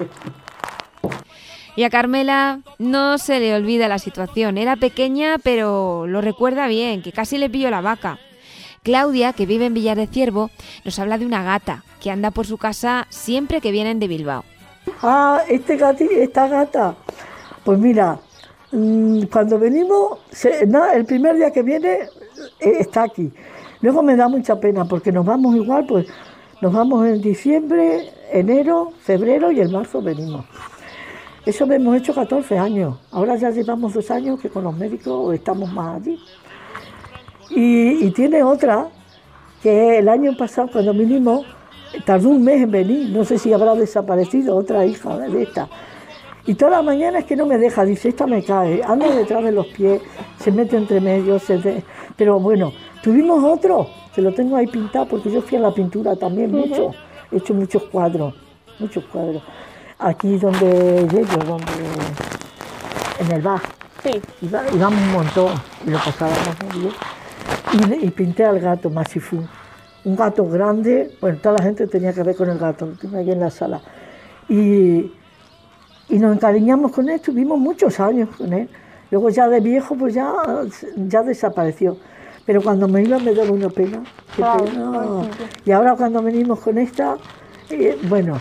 Y a Carmela no se le olvida la situación. Era pequeña, pero lo recuerda bien, que casi le pilló la vaca. Claudia, que vive en Villar de Ciervo, nos habla de una gata que anda por su casa siempre que vienen de Bilbao. Ah, este gati, esta gata. Pues mira, mm, cuando venimos, el primer día que viene eh, está aquí. Luego me da mucha pena porque nos vamos igual, pues nos vamos en diciembre, enero, febrero y en marzo venimos. Eso lo hemos hecho 14 años. Ahora ya llevamos dos años que con los médicos estamos más allí. Y, y tiene otra que el año pasado cuando vinimos tardó un mes en venir, no sé si habrá desaparecido otra hija de esta. Y todas las mañanas que no me deja, dice, esta me cae, anda detrás de los pies, se mete entre medio, se de- pero bueno, tuvimos otro, que lo tengo ahí pintado porque yo fui a la pintura también mucho, he hecho muchos cuadros, muchos cuadros. Aquí donde llego, donde en el bar. Sí. Iba- íbamos un montón y lo pasábamos muy bien. Y, pinté al gato Masifú. Un gato grande, bueno, toda la gente tenía que ver con el gato, lo tengo ahí en la sala. Y, y nos encariñamos con él, tuvimos muchos años con él. Luego ya de viejo, pues ya, ya desapareció. Pero cuando me iba me daba una pena. Claro, pena. pobrecillo. Y ahora cuando venimos con esta, eh, bueno,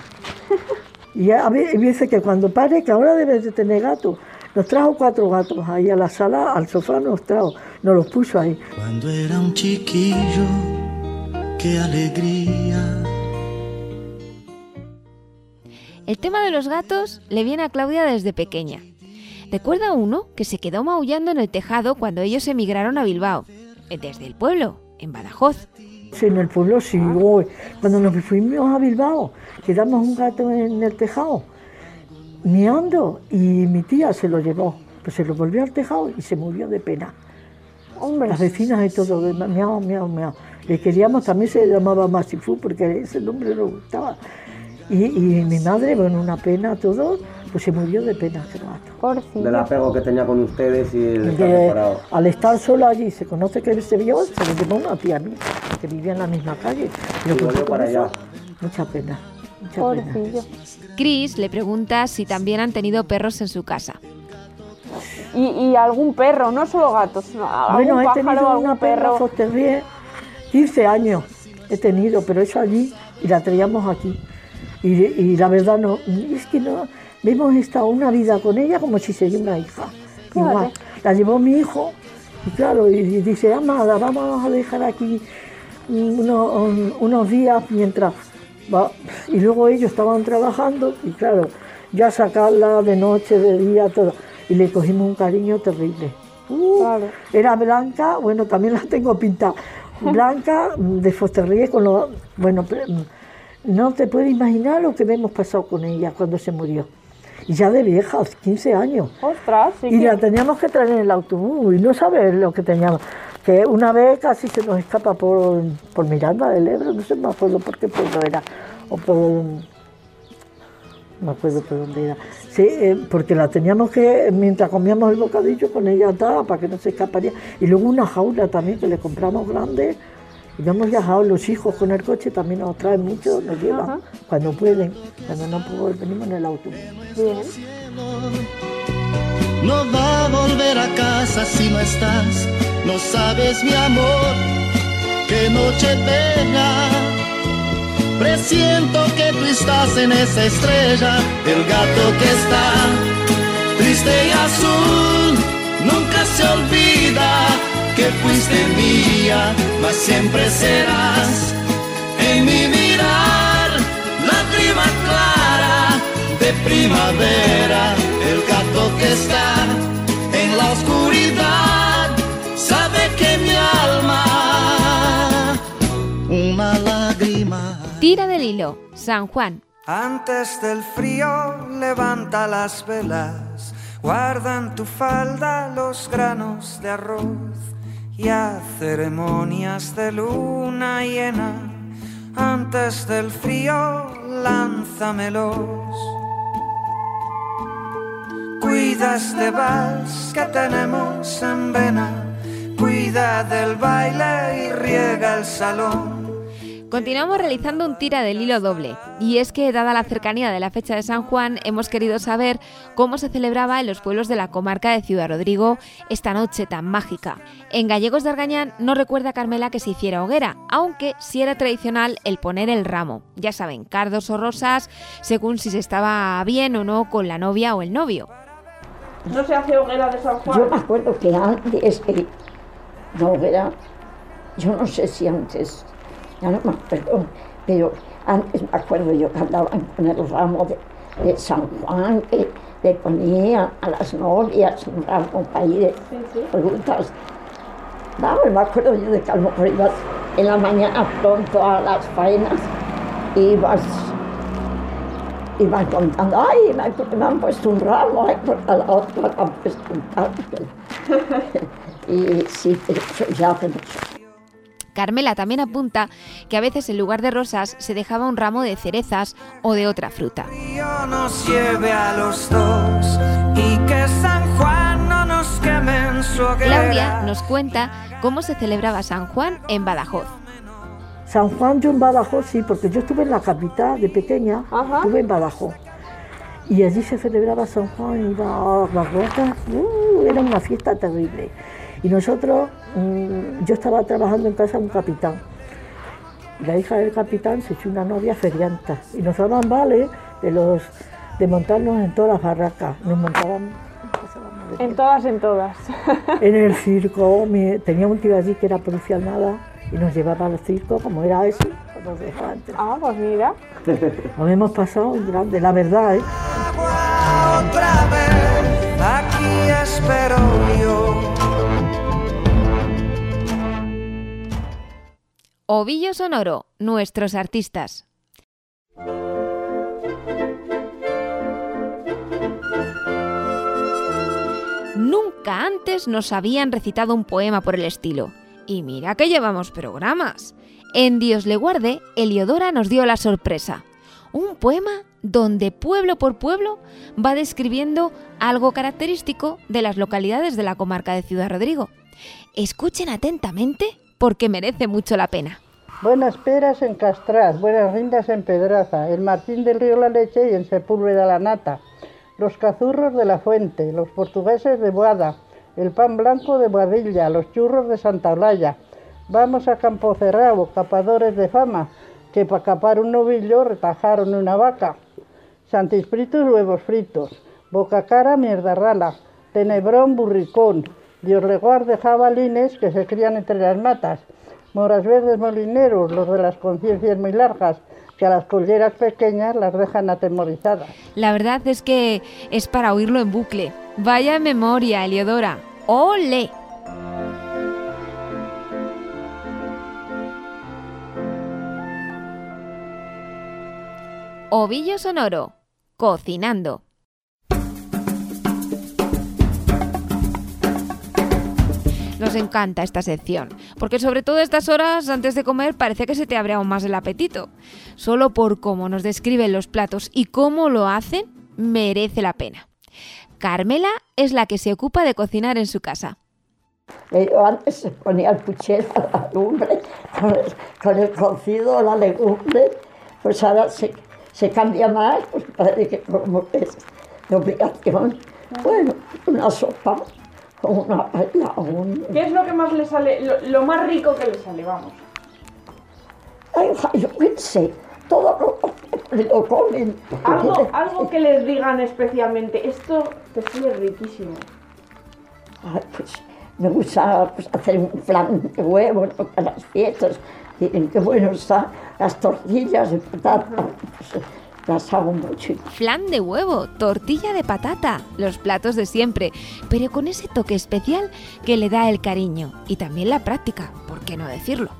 y a veces que cuando pare, que ahora debes de tener gato, nos trajo cuatro gatos ahí a la sala, al sofá nos trajo, nos los puso ahí. Cuando era un chiquillo, qué alegría. El tema de los gatos le viene a Claudia desde pequeña. Recuerda uno que se quedó maullando en el tejado cuando ellos emigraron a Bilbao, eh, desde el pueblo, en Badajoz. Sí, en el pueblo sí, uy, cuando nos fuimos a Bilbao, quedamos un gato en el tejado, miando, y mi tía se lo llevó, pues se lo volvió al tejado y se murió de pena. Hombre. Las vecinas y todo, miau, miau, miau. Le queríamos, también se llamaba Masifú, porque ese nombre nos gustaba. Y, y mi madre, bueno, una pena, todo, pues se murió de pena ese gato. Del apego que tenía con ustedes y el De- separado. al estar solo allí, se conoce que se vio, se lo llevó una tía mía, que vivía en la misma calle. Pero Y con volvió para eso, allá. Mucha pena, pena. Chris le pregunta si también han tenido perros en su casa. Y, y algún perro, no solo gatos, algún Bueno, he pájaro, tenido algún una perra perro. Foster Terrier, 15 años he tenido, pero eso allí y la traíamos aquí. Y, y la verdad no, es que no, hemos estado una vida con ella como si sería una hija. Igual. La llevó mi hijo y claro, y, y dice, ama, la vamos a dejar aquí uno- un- unos días mientras... y luego ellos estaban trabajando y claro, ya sacarla de noche, de día, todo. Y le cogimos un cariño terrible. Uh, Era blanca, bueno, también la tengo pintada. Blanca, de Fosterrier, con los... Bueno, no te puedes imaginar lo que hemos pasado con ella cuando se murió. Y ya de vieja, 15 años. Ostras, sí Y que- la teníamos que traer en el autobús y no sabes lo que teníamos. Que una vez casi se nos escapa por, por Miranda del Ebro, no sé, me acuerdo por qué pueblo era. O por. No me acuerdo por dónde era. Sí, eh, porque la teníamos que, mientras comíamos el bocadillo, con ella atada para que no se escaparía. Y luego una jaula también que le compramos grande. Y no hemos viajado los hijos con el coche, también nos traen mucho, nos llevan cuando pueden. Cuando no pues, venimos en el autobús. No va a volver a casa si no estás. No sabes, mi amor, qué noche bella. Presiento que tú estás en esa estrella, el gato que está triste y azul. Nunca se olvida que fuiste mía, mas siempre serás en mi mirar, lágrima clara de primavera, que está en la oscuridad, sabe que mi alma, una lágrima. Tira del hilo, San Juan. Antes del frío levanta las velas, guarda en tu falda los granos de arroz y a ceremonias de luna llena. Antes del frío lánzamelos. Cuida este vals que tenemos en vena, cuida del baile y riega el salón. Continuamos realizando un tira del hilo doble, y es que dada la cercanía de la fecha de San Juan, hemos querido saber cómo se celebraba en los pueblos de la comarca de Ciudad Rodrigo esta noche tan mágica. En Gallegos de Argañán no recuerda Carmela que se hiciera hoguera, aunque sí era tradicional el poner el ramo, ya saben, cardos o rosas, según si se estaba bien o no con la novia o el novio. No se hace hoguera de San Juan. Yo me acuerdo que antes, eh, no era, yo no sé si antes, ya no me acuerdo, pero antes me acuerdo yo que andaban con el ramo de, de San Juan, que le ponía a las novias un ramo para ir de frutas. Vamos, me acuerdo yo de que a lo mejor ibas en la mañana pronto a las faenas y ibas y van contando, ay, me, han- me han puesto un ramo, ay, por a la otra me han puesto un árbol. y sí, ya pero Carmela también apunta que a veces en lugar de rosas se dejaba un ramo de cerezas o de otra fruta. Dios nos lleve a los dos y que San Juan no nos queme en su hoguera. Claudia nos cuenta cómo se celebraba San Juan en Badajoz. San Juan yo en Badajoz sí, porque yo estuve en la capital de pequeña, estuve en Badajoz. Y allí se celebraba San Juan, iba a las rocas, uh, era una fiesta terrible. Y nosotros, mm, yo estaba trabajando en casa de un capitán. La hija del capitán se echó una novia ferianta y nos daban vale de los de montarnos en todas las barracas. Nos montaban En todas, en todas. en el circo, mi- tenía un tío allí que era policial nada y nos llevaba al circo, como era eso, nos dejaba entrar. Ah, pues mira. Nos hemos pasado un grande, la verdad, ¿eh? Otra vez, aquí espero yo. Ovillo Sonoro, nuestros artistas. Nunca antes nos habían recitado un poema por el estilo. Y mira que llevamos programas. En Dios le guarde, Eliodora nos dio la sorpresa. Un poema donde pueblo por pueblo va describiendo algo característico de las localidades de la comarca de Ciudad Rodrigo. Escuchen atentamente porque merece mucho la pena. Buenas peras en Castraz, buenas rindas en Pedraza, el Martín del Río La Leche y en Sepúlveda la Nata, los cazurros de la Fuente, los portugueses de Boada, el pan blanco de Boadilla, los churros de Santa Olaya. Vamos a Campo Cerrado, capadores de fama, que para capar un novillo retajaron una vaca. Santis fritos, huevos fritos, boca cara, mierda rala, tenebrón, burricón, Dios le guarde jabalines que se crían entre las matas, moras verdes molineros, los de las conciencias muy largas, que a las colleras pequeñas las dejan atemorizadas. La verdad es que es para oírlo en bucle. Vaya memoria, Eliodora. ¡Ole! Ovillo Sonoro. Cocinando. Nos encanta esta sección, porque sobre todo a estas horas antes de comer parece que se te abre aún más el apetito. Solo por cómo nos describen los platos y cómo lo hacen, merece la pena. Carmela es la que se ocupa de cocinar en su casa. Eh, Yo antes ponía el puchero a la lumbre con el, cocido, la legumbre, pues ahora se, cambia más, pues parece que como es de obligación. Bueno, una sopa una un... ¿Qué es lo que más le sale, lo, lo más rico que le sale, vamos? Ay, yo qué sé, todo lo, lo comen. Algo, algo que les digan especialmente, esto te sale riquísimo. Ay, pues me gusta pues, hacer un flan de huevo para las fiestas. Dicen qué bueno está las tortillas de patata. Flan de huevo, tortilla de patata, los platos de siempre, pero con ese toque especial que le da el cariño y también la práctica, ¿por qué no decirlo?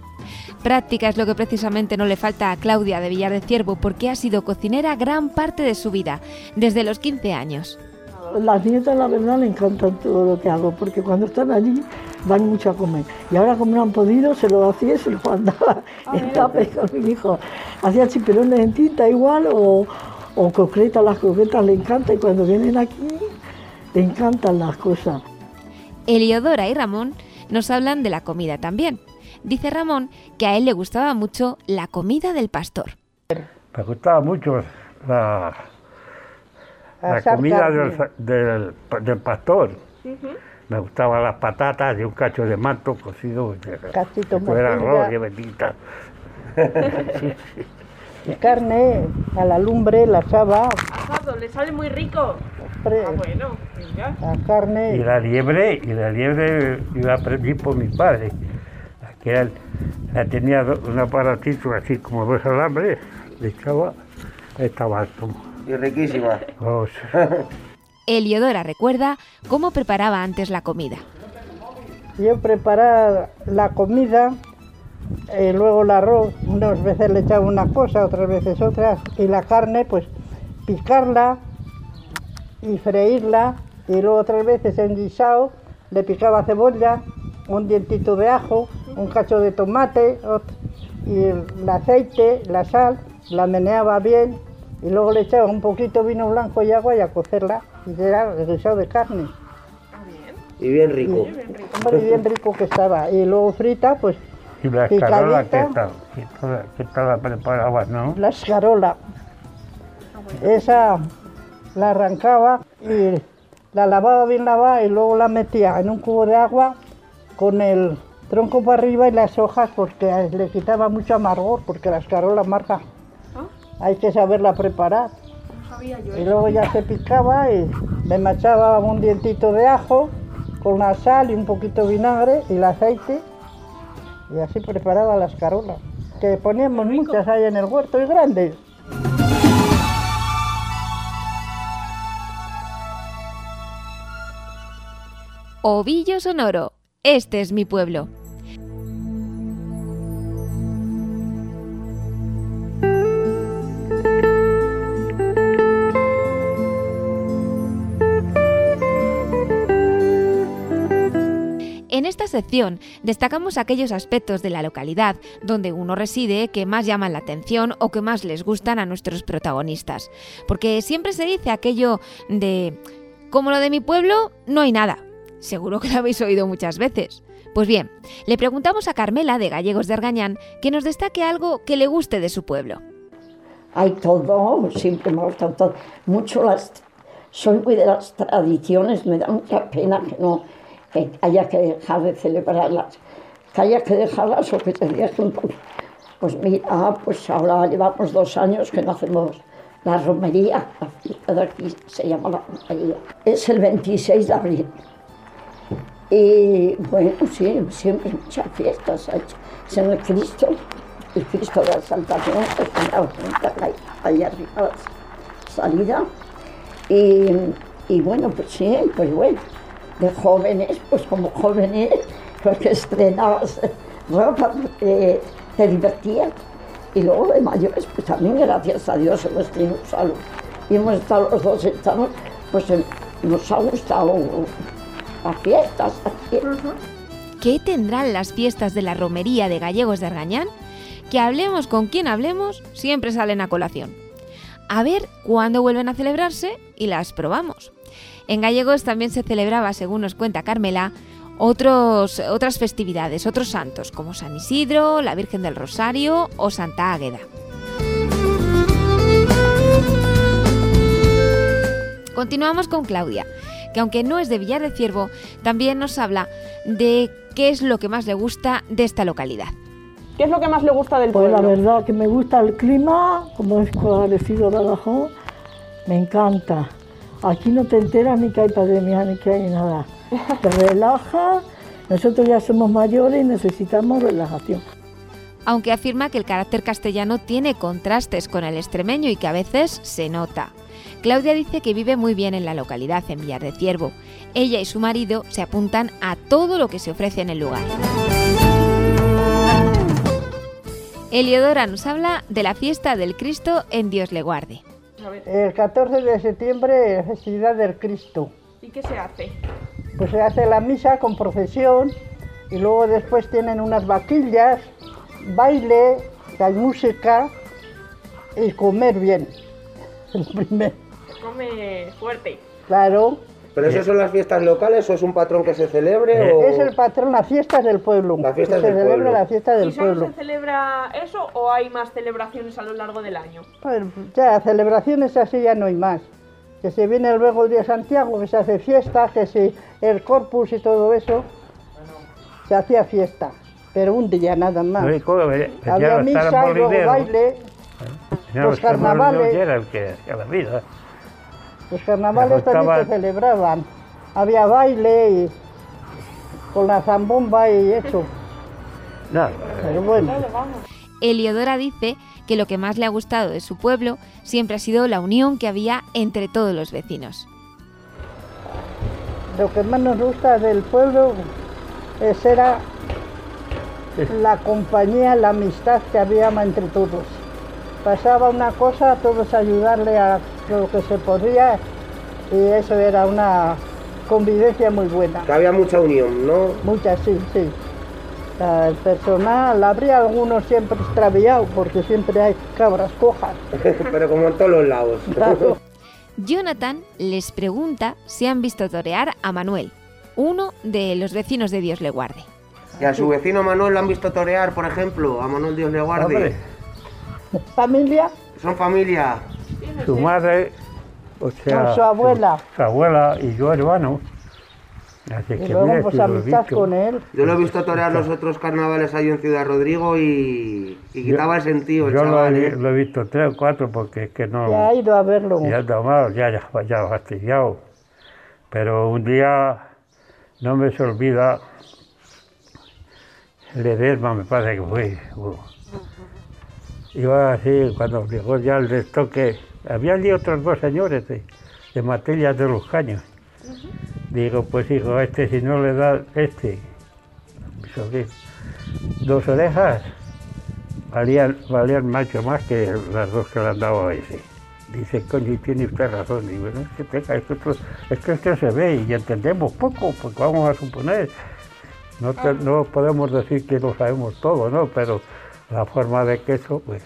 Práctica es lo que precisamente no le falta a Claudia de Villar de Ciervo porque ha sido cocinera gran parte de su vida, desde los 15 años. Las nietas, la verdad, le encantan todo lo que hago, porque cuando están allí van mucho a comer. Y ahora, como no han podido, se lo hacía y se lo mandaba en tape con mi hijo. Hacía chiperones en tinta igual o, o concretas, las concretas le encantan y cuando vienen aquí le encantan las cosas. Eliodora y Ramón nos hablan de la comida también. Dice Ramón que a él le gustaba mucho la comida del pastor. Me gustaba mucho la, la comida carne. del, del, del pastor. Me gustaban las patatas y un cacho de manto cocido. Cachito que fuera arroz y bendita. Sí, carne a la lumbre, la asaba, Asado, le sale muy rico. Ah, bueno, mira. la carne. Y la liebre, y la liebre yo la aprendí por mi padre. Que él la tenía un aparatito así como dos alambres, le echaba, estaba como. Y riquísima. oh, Eliodora recuerda cómo preparaba antes la comida. Yo preparaba la comida, eh, luego el arroz, unas veces le echaba una cosa, otras veces otra, y la carne, pues picarla y freírla, y luego otras veces en guisado le picaba cebolla, un dientito de ajo, un cacho de tomate, y el aceite, la sal, la meneaba bien, y luego le echaba un poquito de vino blanco y agua y a cocerla, y era el guisado de carne. Y bien rico. Hombre, bien rico que estaba. Y luego frita, pues y la escarola que tal, que toda, que la preparabas, ¿no? la escarola. Esa la arrancaba y la lavaba bien lavada y luego la metía en un cubo de agua con el tronco para arriba y las hojas porque le quitaba mucho amargor porque la escarola amarga. Hay que saberla preparar. Y luego ya se picaba y le machaba un dientito de ajo con la sal y un poquito de vinagre y el aceite y así preparaba la escarola. Que poníamos muchas ahí en el huerto y grandes. Ovillo Sonoro, este es mi pueblo. En esta sección destacamos aquellos aspectos de la localidad donde uno reside que más llaman la atención o que más les gustan a nuestros protagonistas. Porque siempre se dice aquello de, como lo de mi pueblo, no hay nada. Seguro que lo habéis oído muchas veces. Pues bien, le preguntamos a Carmela de Gallegos de Argañán que nos destaque algo que le guste de su pueblo. Hay todo, siempre me ha todo. Mucho las. Soy muy de las tradiciones, me da mucha pena que no que haya que dejar de celebrarlas, que haya que dejarlas o que se dejen. Pues, mira, pues ahora llevamos dos años que no hacemos la romería, la fiesta de aquí se llama la romería. Es el 26 de abril. Y bueno, sí, siempre muchas fiestas. En el Cristo, el Cristo de la Saltación, que está ahí, ahí arriba, salida. Y, y bueno, pues sí, pues bueno, de jóvenes, pues como jóvenes, porque estrenabas ropa, porque te divertías. Y luego de mayores, pues también gracias a Dios hemos tenido salud. Y hemos estado los dos, estamos, pues nos ha gustado las fiestas. ¿Qué tendrán las fiestas de la romería de Gallegos de Argañán? Que hablemos con quien hablemos, siempre salen a colación. A ver cuándo vuelven a celebrarse y las probamos. En Gallegos también se celebraba, según nos cuenta Carmela, otros, otras festividades, otros santos, como San Isidro, la Virgen del Rosario o Santa Águeda. Continuamos con Claudia, que aunque no es de Villar de Ciervo, también nos habla de qué es lo que más le gusta de esta localidad. ¿Qué es lo que más le gusta del pueblo? Pues la verdad que me gusta el clima, como es parecido a Badajoz, me encanta. Aquí no te enteras ni que hay pandemia ni que hay nada. Te relaja, nosotros ya somos mayores y necesitamos relajación. Aunque afirma que el carácter castellano tiene contrastes con el extremeño y que a veces se nota. Claudia dice que vive muy bien en la localidad, en Villar de Ciervo. Ella y su marido se apuntan a todo lo que se ofrece en el lugar. Eliodora nos habla de la fiesta del Cristo en Dios le guarde. El 14 de septiembre es festividad del Cristo. ¿Y qué se hace? Pues se hace la misa con procesión y luego después tienen unas vaquillas, baile, hay música y comer bien. El primer come fuerte. Claro. ¿Pero eso son las fiestas locales o es un patrón que se celebre? O... Es el patrón, las fiestas del pueblo. La fiesta se del celebra pueblo. la fiesta del ¿Y solo pueblo. se celebra eso o hay más celebraciones a lo largo del año? Pues ya, celebraciones así ya no hay más. Que se viene luego el día de Santiago, que se hace fiesta, que si el corpus y todo eso, se hacía fiesta. Pero un día nada más. Eh, Había misa y luego baile. Ya los carnavales. Los carnavales también se celebraban. Había baile y con la zambomba y eso. No, Pero bueno. Eliodora dice que lo que más le ha gustado de su pueblo siempre ha sido la unión que había entre todos los vecinos. Lo que más nos gusta del pueblo es era la compañía, la amistad que había entre todos. Pasaba una cosa, todos ayudarle a lo que se podía y eso era una convivencia muy buena. Que había mucha unión, ¿no? Muchas, sí, sí. El personal, habría algunos siempre extraviados porque siempre hay cabras cojas. Pero como en todos los lados. Claro. Jonathan les pregunta si han visto torear a Manuel, uno de los vecinos de Dios le guarde. Y a su vecino Manuel lo han visto torear, por ejemplo, a Manuel Dios le guarde. Hombre. Familia, Son familia. Su madre, o sea, Con su abuela. Su, su abuela y yo hermano. Así y que luego mira, pues si lo he amistad visto. con él. Yo lo he visto torear los otros carnavales ahí en Ciudad Rodrigo y, y quitaba el sentido, el Yo lo, chaval. he- ¿eh? lo he visto tres o cuatro porque es que no. Ya ha ido a verlo. Ya he tomado, ya, ya, ya fastidiado. Pero un día no me se olvida el Edesma, me parece que fue. uh. Iba así, cuando llegó ya el destoque, había allí otros dos señores de, de de los Caños. Digo, pues hijo, a este si no le da este, mi sobrino, dos orejas, valían, valían mucho más que las dos que le han dado a ese. Dice, coño, y tiene usted razón. Digo, no, es que tenga, es que esto, es que esto se ve y entendemos poco, pues vamos a suponer. No, te- no podemos decir que lo sabemos todo, ¿no? Pero la forma de queso, pues.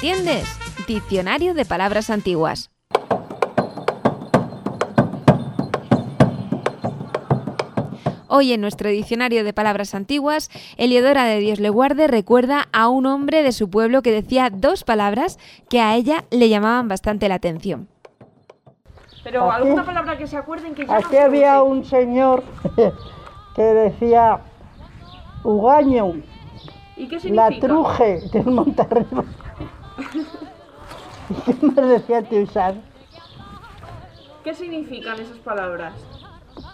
Entiendes? Diccionario de palabras antiguas. Hoy en nuestro diccionario de palabras antiguas, Eliodora de Dios le guarde recuerda a un hombre de su pueblo que decía dos palabras que a ella le llamaban bastante la atención. Pero Aquí- alguna palabra que se acuerden que ya Aquí había un señor que decía Ugaño, ¿Y qué la significa? truje del Montarriba. ¿Y qué más decía el tío Isaac? ¿Qué significan esas palabras?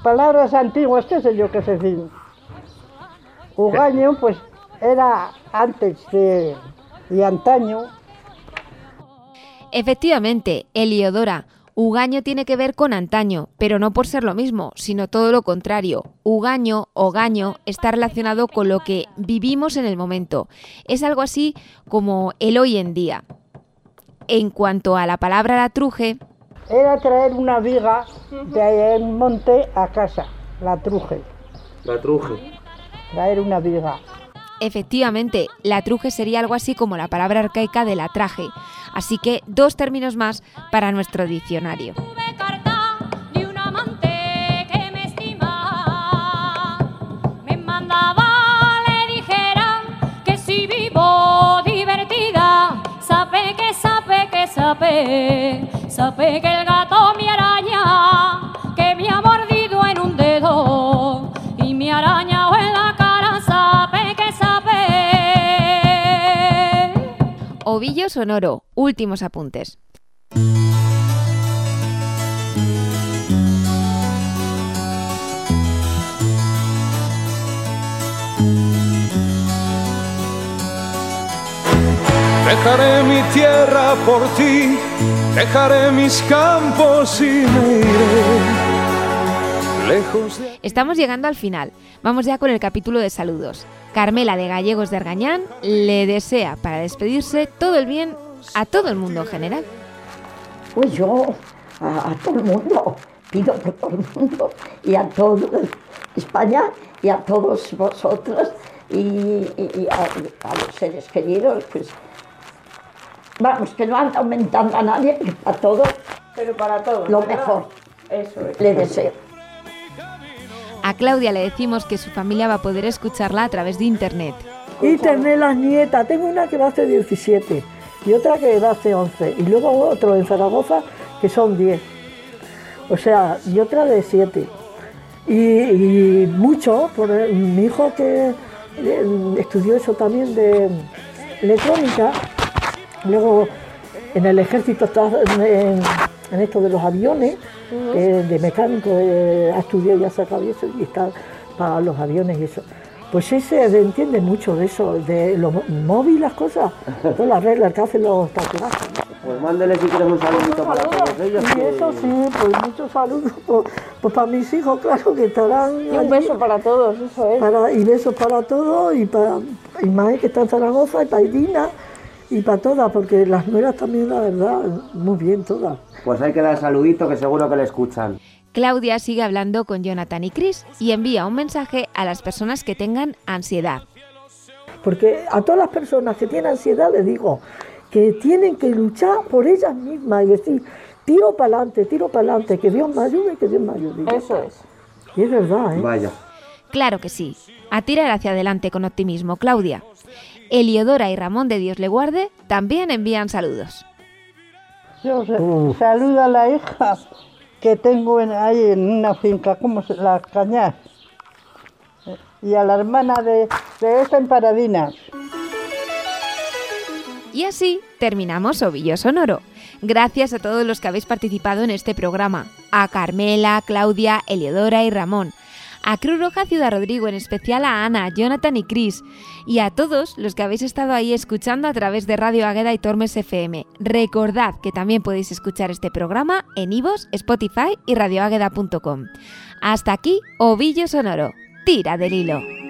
Palabras antiguas, qué sé yo qué sé decir. Ugaño, pues era antes de y antaño. Efectivamente, Eliodora, Ugaño tiene que ver con antaño, pero no por ser lo mismo, sino todo lo contrario. Ugaño o gaño está relacionado con lo que vivimos en el momento. Es algo así como el hoy en día. En cuanto a la palabra la truje, Era traer una viga de un monte a casa, la truje, La truje. traer una viga. Efectivamente, la truje sería algo así como la palabra arcaica de la traje. Así que dos términos más para nuestro diccionario. de un amante Ovillo sonoro, últimos apuntes. Dejaré mi tierra por ti, dejaré mis campos y me iré lejos de... Estamos llegando al final. Vamos ya con el capítulo de saludos. Carmela de Gallegos de Argañán le desea para despedirse todo el bien a todo el mundo en general. Pues yo a, a todo el mundo, pido por todo el mundo y a toda España y a todos vosotros y, y- y a, a los seres queridos, pues vamos, que no anda aumentando a nadie, que para todos Pero para todos. lo ¿verdad? mejor Eso es. le deseo. A Claudia le decimos que su familia va a poder escucharla a través de internet. Y tener las nietas. Tengo una que va a hacer 17 y otra que va a hacer 11. Y luego otro en Zaragoza que son 10. O sea, y otra de 7. Y, y mucho, por mi hijo que eh, estudió eso también de electrónica, luego en el ejército está en esto de los aviones, eh, de mecánico, eh, ha estudiado y ha sacado eso y está para los aviones y eso. Pues ese entiende mucho de eso, de los móviles, las cosas, todas las reglas que hacen los tatuajes. Pues mándele si quieres un saludito para todos ellos. Y eso sí, pues muchos saludos pues, pues para mis hijos, claro, que estarán. Y un allí. beso para todos, eso es. Para- y besos para todos, y para Ismael que está en Zaragoza, y para Irina, y para todas, porque las nueras también, la verdad, muy bien todas. Pues hay que dar saludito que seguro que le escuchan. Claudia sigue hablando con Jonathan y Chris y envía un mensaje a las personas que tengan ansiedad. Porque a todas las personas que tienen ansiedad les digo que tienen que luchar por ellas mismas y decir, tiro para adelante, tiro para adelante, que Dios me ayude, que Dios me ayude. Eso es. Y es verdad, ¿eh? Vaya. Claro que sí. A tirar hacia adelante con optimismo, Claudia. Eliodora y Ramón de Dios le guarde también envían saludos. Yo sa- saludo a la hija que tengo en- ahí en una finca, como las cañas. Y a la hermana de, de esa en Paradinas. Y así terminamos Ovillo Sonoro. Gracias a todos los que habéis participado en este programa. A Carmela, Claudia, Eliodora y Ramón. A Cruz Roja Ciudad Rodrigo, en especial a Ana, Jonathan y Chris. Y a todos los que habéis estado ahí escuchando a través de Radio Agueda y Tormes FM. Recordad que también podéis escuchar este programa en Ivos, Spotify y radioagueda.com. Hasta aquí, Ovillo Sonoro. Tira del hilo.